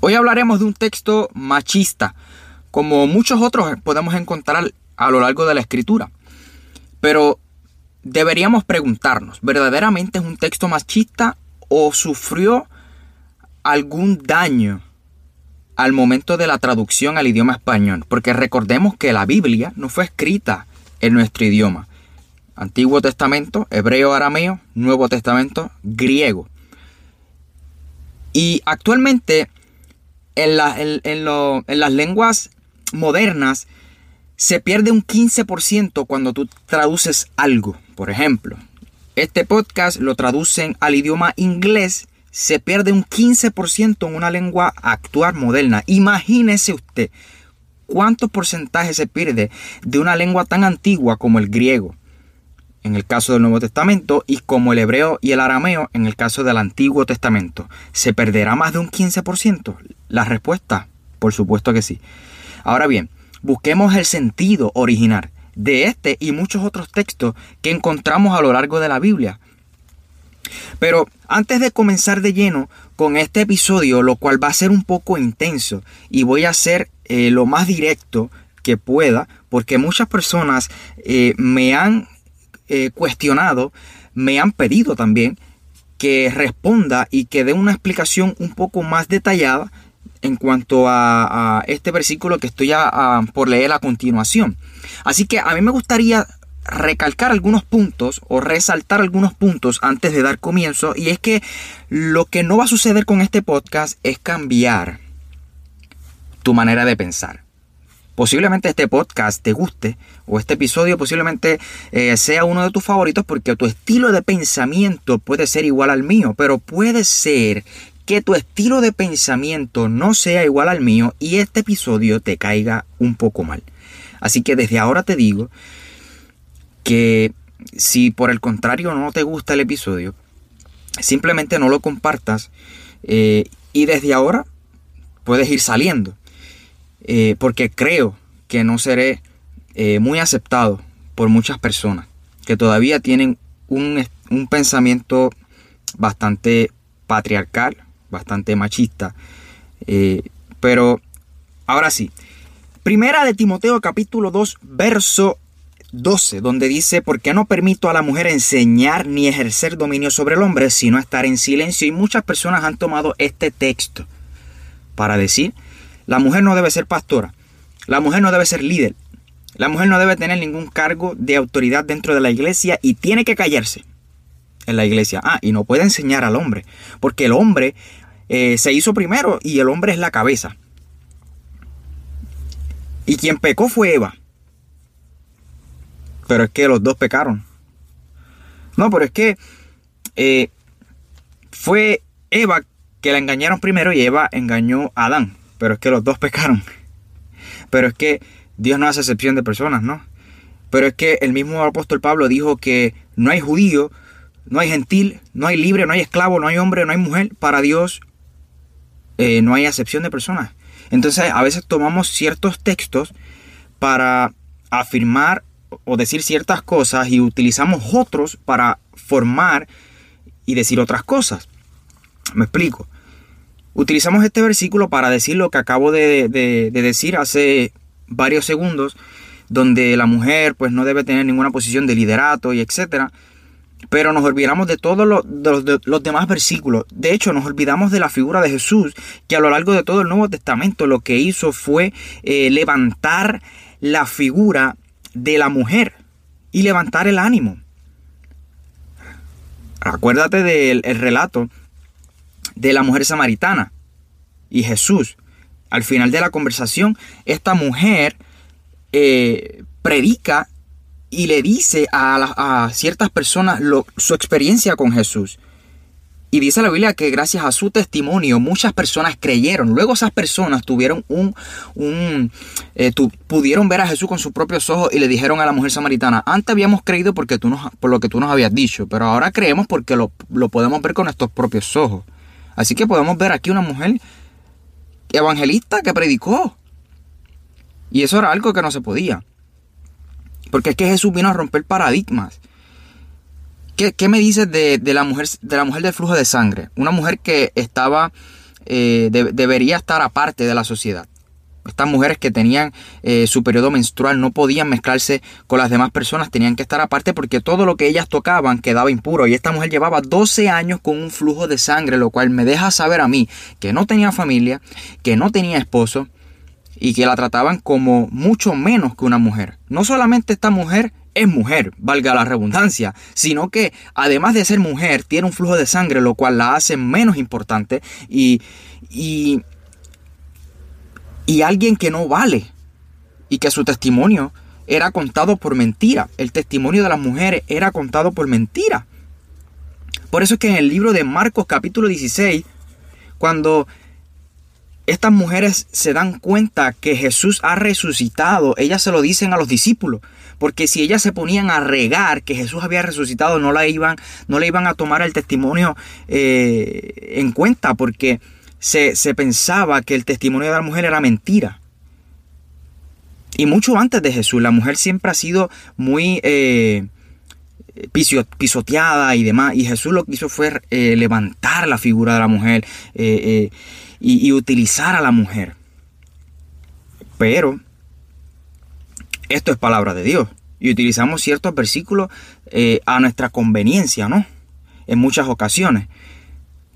Hoy hablaremos de un texto machista, como muchos otros podemos encontrar a lo largo de la escritura. Pero deberíamos preguntarnos, ¿verdaderamente es un texto machista o sufrió algún daño al momento de la traducción al idioma español? Porque recordemos que la Biblia no fue escrita en nuestro idioma. Antiguo Testamento, hebreo, arameo, Nuevo Testamento, griego. Y actualmente en, en las lenguas modernas se pierde un 15% cuando tú traduces algo. Por ejemplo, este podcast lo traducen al idioma inglés, se pierde un 15% en una lengua actual moderna. Imagínese usted cuánto porcentaje se pierde de una lengua tan antigua como el griego en el caso del Nuevo Testamento y como el hebreo y el arameo en el caso del Antiguo Testamento. ¿Se perderá más de un 15%? La respuesta, por supuesto que sí. Ahora bien, busquemos el sentido original de este y muchos otros textos que encontramos a lo largo de la Biblia. Pero antes de comenzar de lleno con este episodio, lo cual va a ser un poco intenso y voy a ser eh, lo más directo que pueda, porque muchas personas eh, me han eh, cuestionado, me han pedido también que responda y que dé una explicación un poco más detallada en cuanto a, este versículo que estoy por leer a continuación. Así que a mí me gustaría recalcar algunos puntos o resaltar algunos puntos antes de dar comienzo y es que lo que no va a suceder con este podcast es cambiar tu manera de pensar. Posiblemente este podcast te guste o este episodio posiblemente eh, sea uno de tus favoritos porque tu estilo de pensamiento puede ser igual al mío, pero puede ser que tu estilo de pensamiento no sea igual al mío y este episodio te caiga un poco mal. Así que desde ahora te digo que si por el contrario no te gusta el episodio, simplemente no lo compartas eh, y desde ahora puedes ir saliendo. Eh, porque creo que no seré eh, muy aceptado por muchas personas que todavía tienen un, un pensamiento bastante patriarcal, bastante machista. Eh, pero ahora sí, primera de Timoteo capítulo 2, verso 12, donde dice, porque no permito a la mujer enseñar ni ejercer dominio sobre el hombre, sino estar en silencio. Y muchas personas han tomado este texto para decir, la mujer no debe ser pastora, la mujer no debe ser líder, la mujer no debe tener ningún cargo de autoridad dentro de la iglesia y tiene que callarse en la iglesia. Ah, y no puede enseñar al hombre, porque el hombre eh, se hizo primero y el hombre es la cabeza. Y quien pecó fue Eva. Pero es que los dos pecaron. No, pero es que eh, fue Eva que la engañaron primero y Eva engañó a Adán. Pero es que los dos pecaron. Pero es que Dios no hace excepción de personas, ¿no? Pero es que el mismo apóstol Pablo dijo que no hay judío, no hay gentil, no hay libre, no hay esclavo, no hay hombre, no hay mujer. Para Dios eh, no hay acepción de personas. Entonces a veces tomamos ciertos textos para afirmar o decir ciertas cosas y utilizamos otros para formar y decir otras cosas. Me explico. Utilizamos este versículo para decir lo que acabo de, decir hace varios segundos, donde la mujer pues no debe tener ninguna posición de liderato y etcétera. Pero nos olvidamos de todos los, demás versículos. De hecho, nos olvidamos de la figura de Jesús, que a lo largo de todo el Nuevo Testamento lo que hizo fue eh, levantar la figura de la mujer y levantar el ánimo. Acuérdate del relato de la mujer samaritana y Jesús. Al final de la conversación, esta mujer eh, predica y le dice a, ciertas personas su experiencia con Jesús. Y dice la Biblia que gracias a su testimonio muchas personas creyeron. Luego esas personas tuvieron un, un eh, pudieron ver a Jesús con sus propios ojos y le dijeron a la mujer samaritana, antes habíamos creído porque tú nos, por lo que tú nos habías dicho, pero ahora creemos porque lo, lo podemos ver con nuestros propios ojos. Así que podemos ver aquí una mujer evangelista que predicó. Y eso era algo que no se podía. Porque es que Jesús vino a romper paradigmas. ¿Qué, me dices de, la mujer, de la mujer del flujo de sangre? Una mujer que estaba, eh, debería estar aparte de la sociedad. Estas mujeres que tenían eh, su periodo menstrual no podían mezclarse con las demás personas, tenían que estar aparte porque todo lo que ellas tocaban quedaba impuro. Y esta mujer llevaba 12 años con un flujo de sangre, lo cual me deja saber a mí que no tenía familia, que no tenía esposo y que la trataban como mucho menos que una mujer. No solamente esta mujer es mujer, valga la redundancia, sino que además de ser mujer, tiene un flujo de sangre, lo cual la hace menos importante y, y, y alguien que no vale y que su testimonio era contado por mentira. El testimonio de las mujeres era contado por mentira. Por eso es que en el libro de Marcos capítulo 16, cuando estas mujeres se dan cuenta que Jesús ha resucitado, ellas se lo dicen a los discípulos, porque si ellas se ponían a regar que Jesús había resucitado, no, la iban, no le iban a tomar el testimonio eh, en cuenta, porque se, pensaba que el testimonio de la mujer era mentira. Y mucho antes de Jesús, la mujer siempre ha sido muy eh, pisoteada y demás, y Jesús lo que hizo fue eh, levantar la figura de la mujer y, utilizar a la mujer. Pero esto es palabra de Dios. Y utilizamos ciertos versículos eh, a nuestra conveniencia, ¿no? En muchas ocasiones.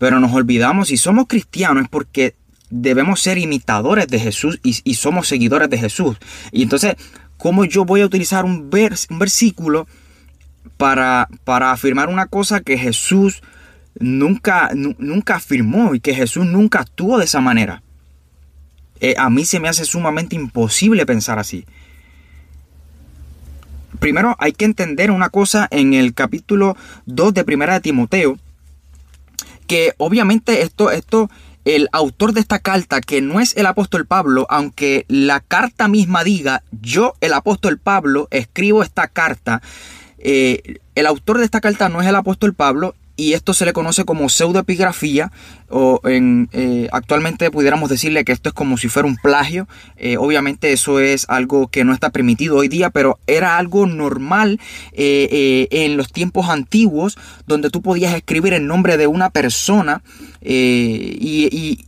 Pero nos olvidamos, si somos cristianos, es porque debemos ser imitadores de Jesús y, somos seguidores de Jesús. Y entonces, ¿cómo yo voy a utilizar un, versículo para, para afirmar una cosa que Jesús nunca, nunca afirmó y que Jesús nunca actuó de esa manera. Eh, a mí se me hace sumamente imposible pensar así. Primero hay que entender una cosa en el capítulo 2 de Primera de Timoteo, que obviamente esto, esto, el autor de esta carta, que no es el apóstol Pablo, aunque la carta misma diga, yo, el apóstol Pablo, escribo esta carta, eh, el autor de esta carta no es el apóstol Pablo, y esto se le conoce como pseudoepigrafía o en, eh, actualmente pudiéramos decirle que esto es como si fuera un plagio. Eh, obviamente eso es algo que no está permitido hoy día, pero era algo normal eh, en los tiempos antiguos donde tú podías escribir el nombre de una persona y, y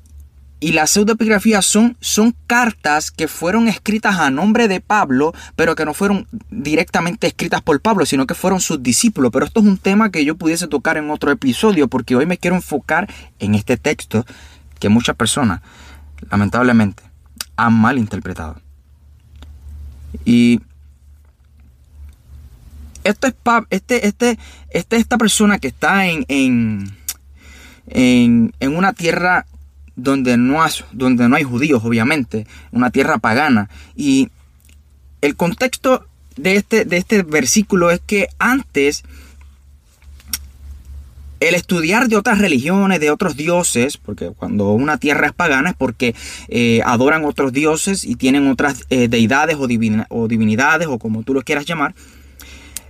las pseudoepigrafías son, son cartas que fueron escritas a nombre de Pablo, pero que no fueron directamente escritas por Pablo, sino que fueron sus discípulos. Pero esto es un tema que yo pudiese tocar en otro episodio, porque hoy me quiero enfocar en este texto que muchas personas, lamentablemente, han malinterpretado. Y esto es este, este, este, esta persona que está en, en, en una tierra donde no, donde no hay judíos, obviamente, una tierra pagana. Y el contexto de este, de este versículo es que antes el estudiar de otras religiones, de otros dioses, porque cuando una tierra es pagana es porque eh, adoran otros dioses y tienen otras eh, deidades o, o divinidades o como tú lo quieras llamar,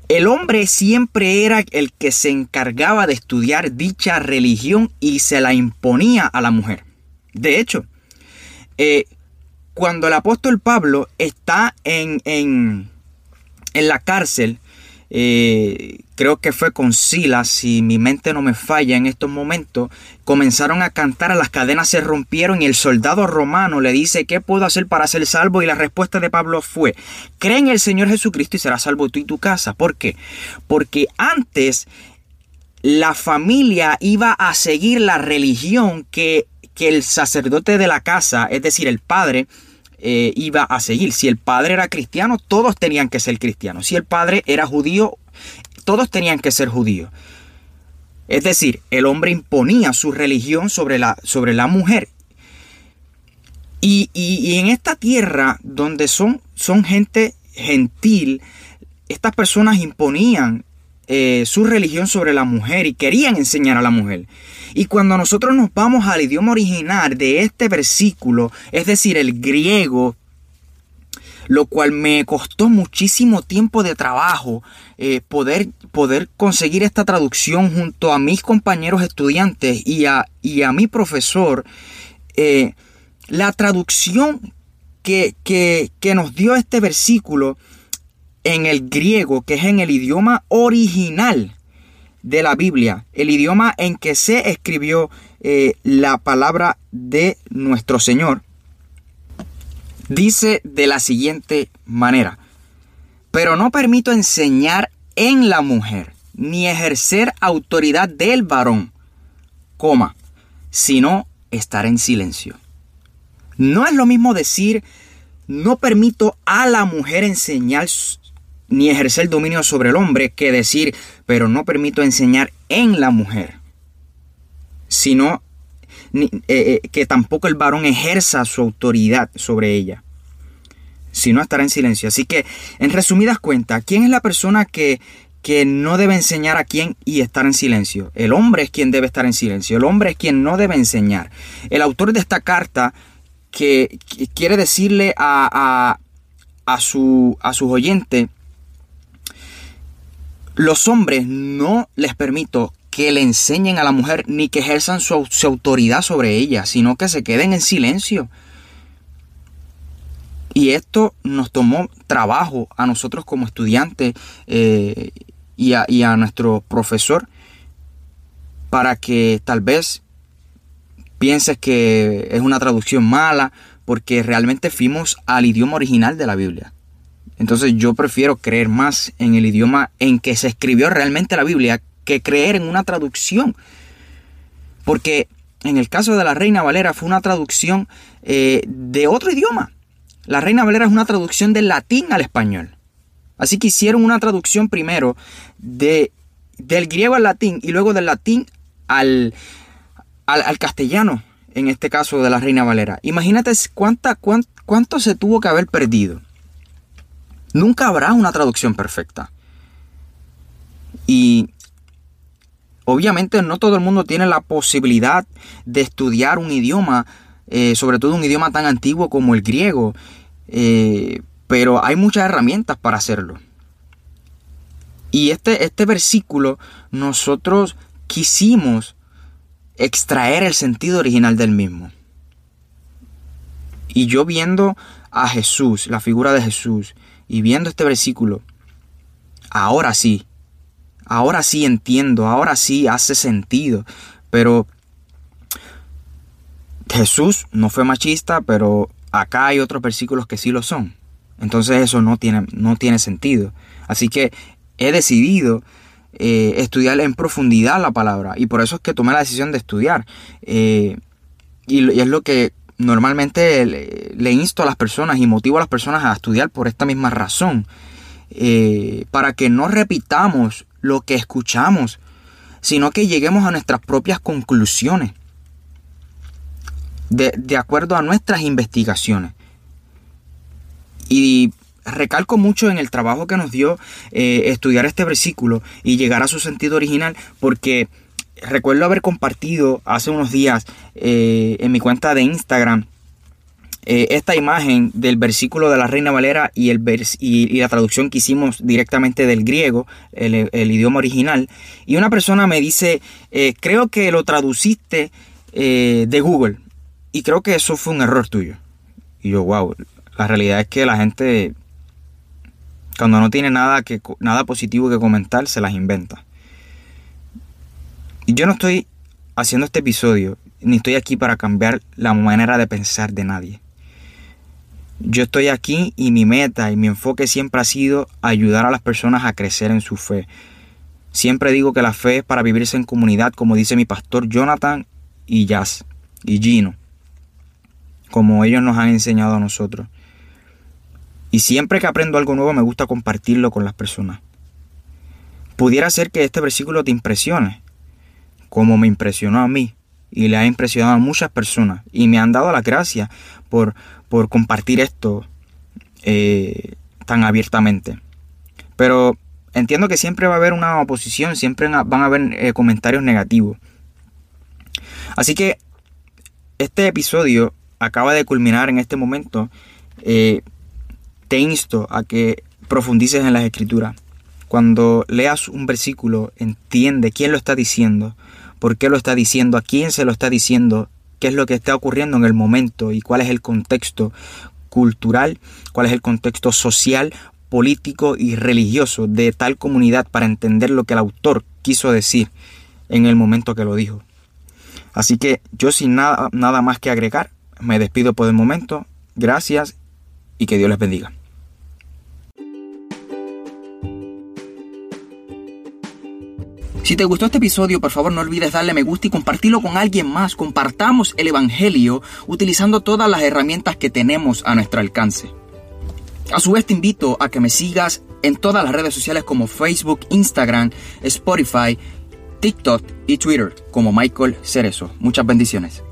el hombre siempre era el que se encargaba de estudiar dicha religión y se la imponía a la mujer. De hecho, eh, cuando el apóstol Pablo está en, en, la cárcel, eh, creo que fue con Silas, si mi mente no me falla en estos momentos, comenzaron a cantar, las cadenas se rompieron y el soldado romano le dice, ¿qué puedo hacer para ser salvo? Y la respuesta de Pablo fue, cree en el Señor Jesucristo y serás salvo tú y tu casa. ¿Por qué? Porque antes la familia iba a seguir la religión que que el sacerdote de la casa, es decir, el padre, eh, iba a seguir. Si el padre era cristiano, todos tenían que ser cristianos. Si el padre era judío, todos tenían que ser judíos. Es decir, el hombre imponía su religión sobre la, sobre la mujer. Y, en esta tierra donde son, son gente gentil, estas personas imponían eh, su religión sobre la mujer y querían enseñar a la mujer. Y cuando nosotros nos vamos al idioma original de este versículo, es decir, el griego, lo cual me costó muchísimo tiempo de trabajo eh, poder, poder conseguir esta traducción junto a mis compañeros estudiantes y a, y a mi profesor. Eh, la traducción que, que, que nos dio este versículo en el griego, que es en el idioma original de la Biblia, el idioma en que se escribió eh, la palabra de nuestro Señor, dice de la siguiente manera, pero no permito enseñar en la mujer, ni ejercer autoridad del varón, coma, sino estar en silencio. No es lo mismo decir, no permito a la mujer enseñar ni ejercer dominio sobre el hombre que decir, pero no permito enseñar en la mujer, sino eh, eh, que tampoco el varón ejerza su autoridad sobre ella, sino estar en silencio. Así que, en resumidas cuentas, ¿quién es la persona que, que no debe enseñar a quién y estar en silencio? El hombre es quien debe estar en silencio, el hombre es quien no debe enseñar. El autor de esta carta que, quiere decirle a, a, su, a sus oyentes, los hombres no les permito que le enseñen a la mujer ni que ejerzan su, autoridad sobre ella, sino que se queden en silencio. Y esto nos tomó trabajo a nosotros como estudiantes eh, y, a, y a nuestro profesor para que tal vez pienses que es una traducción mala, porque realmente fuimos al idioma original de la Biblia. Entonces yo prefiero creer más en el idioma en que se escribió realmente la Biblia que creer en una traducción. Porque en el caso de la Reina Valera fue una traducción eh, de otro idioma. La Reina Valera es una traducción del latín al español. Así que hicieron una traducción primero de, del griego al latín y luego del latín al, al, castellano, en este caso de la Reina Valera. Imagínate cuánta, cuánto se tuvo que haber perdido Nunca habrá una traducción perfecta. Y obviamente no todo el mundo tiene la posibilidad de estudiar un idioma, eh, sobre todo un idioma tan antiguo como el griego, eh, pero hay muchas herramientas para hacerlo. Y este, este versículo nosotros quisimos extraer el sentido original del mismo. Y yo viendo a Jesús, la figura de Jesús, y viendo este versículo, ahora sí, ahora sí entiendo, ahora sí hace sentido. Pero Jesús no fue machista, pero acá hay otros versículos que sí lo son. Entonces eso no tiene, no tiene sentido. Así que he decidido eh, estudiar en profundidad la palabra. Y por eso es que tomé la decisión de estudiar. Eh, y, es lo que normalmente le, insto a las personas y motivo a las personas a estudiar por esta misma razón. Eh, para que no repitamos lo que escuchamos, sino que lleguemos a nuestras propias conclusiones. De, acuerdo a nuestras investigaciones. Y recalco mucho en el trabajo que nos dio eh, estudiar este versículo y llegar a su sentido original, porque recuerdo haber compartido hace unos días eh, en mi cuenta de Instagram eh, esta imagen del versículo de la Reina Valera y, la traducción que hicimos directamente del griego, el, idioma original. Y una persona me dice, eh, creo que lo traduciste de Google. Y creo que eso fue un error tuyo. Y yo, wow, la realidad es que la gente, cuando no tiene nada, que, nada positivo que comentar, se las inventa. Yo no estoy haciendo este episodio, ni estoy aquí para cambiar la manera de pensar de nadie. Yo estoy aquí y mi meta y mi enfoque siempre ha sido ayudar a las personas a crecer en su fe. Siempre digo que la fe es para vivirse en comunidad, como dice mi pastor Jonathan y Jazz y Gino, como ellos nos han enseñado a nosotros. Y siempre que aprendo algo nuevo me gusta compartirlo con las personas. Pudiera ser que este versículo te impresione, como me impresionó a mí y le ha impresionado a muchas personas y me han dado la gracia por, por compartir esto eh, tan abiertamente. Pero entiendo que siempre va a haber una oposición, siempre van a haber eh, comentarios negativos. Así que este episodio acaba de culminar en este momento. Eh, te insto a que profundices en las escrituras. Cuando leas un versículo, entiende quién lo está diciendo, por qué lo está diciendo, a quién se lo está diciendo, qué es lo que está ocurriendo en el momento y cuál es el contexto cultural, cuál es el contexto social, político y religioso de tal comunidad para entender lo que el autor quiso decir en el momento que lo dijo. Así que yo sin nada, nada más que agregar, me despido por el momento. Gracias y que Dios les bendiga. Si te gustó este episodio, por favor no olvides darle me gusta y compartirlo con alguien más. Compartamos el Evangelio utilizando todas las herramientas que tenemos a nuestro alcance. A su vez te invito a que me sigas en todas las redes sociales como Facebook, Instagram, Spotify, TikTok y Twitter como Michael Cerezo. Muchas bendiciones.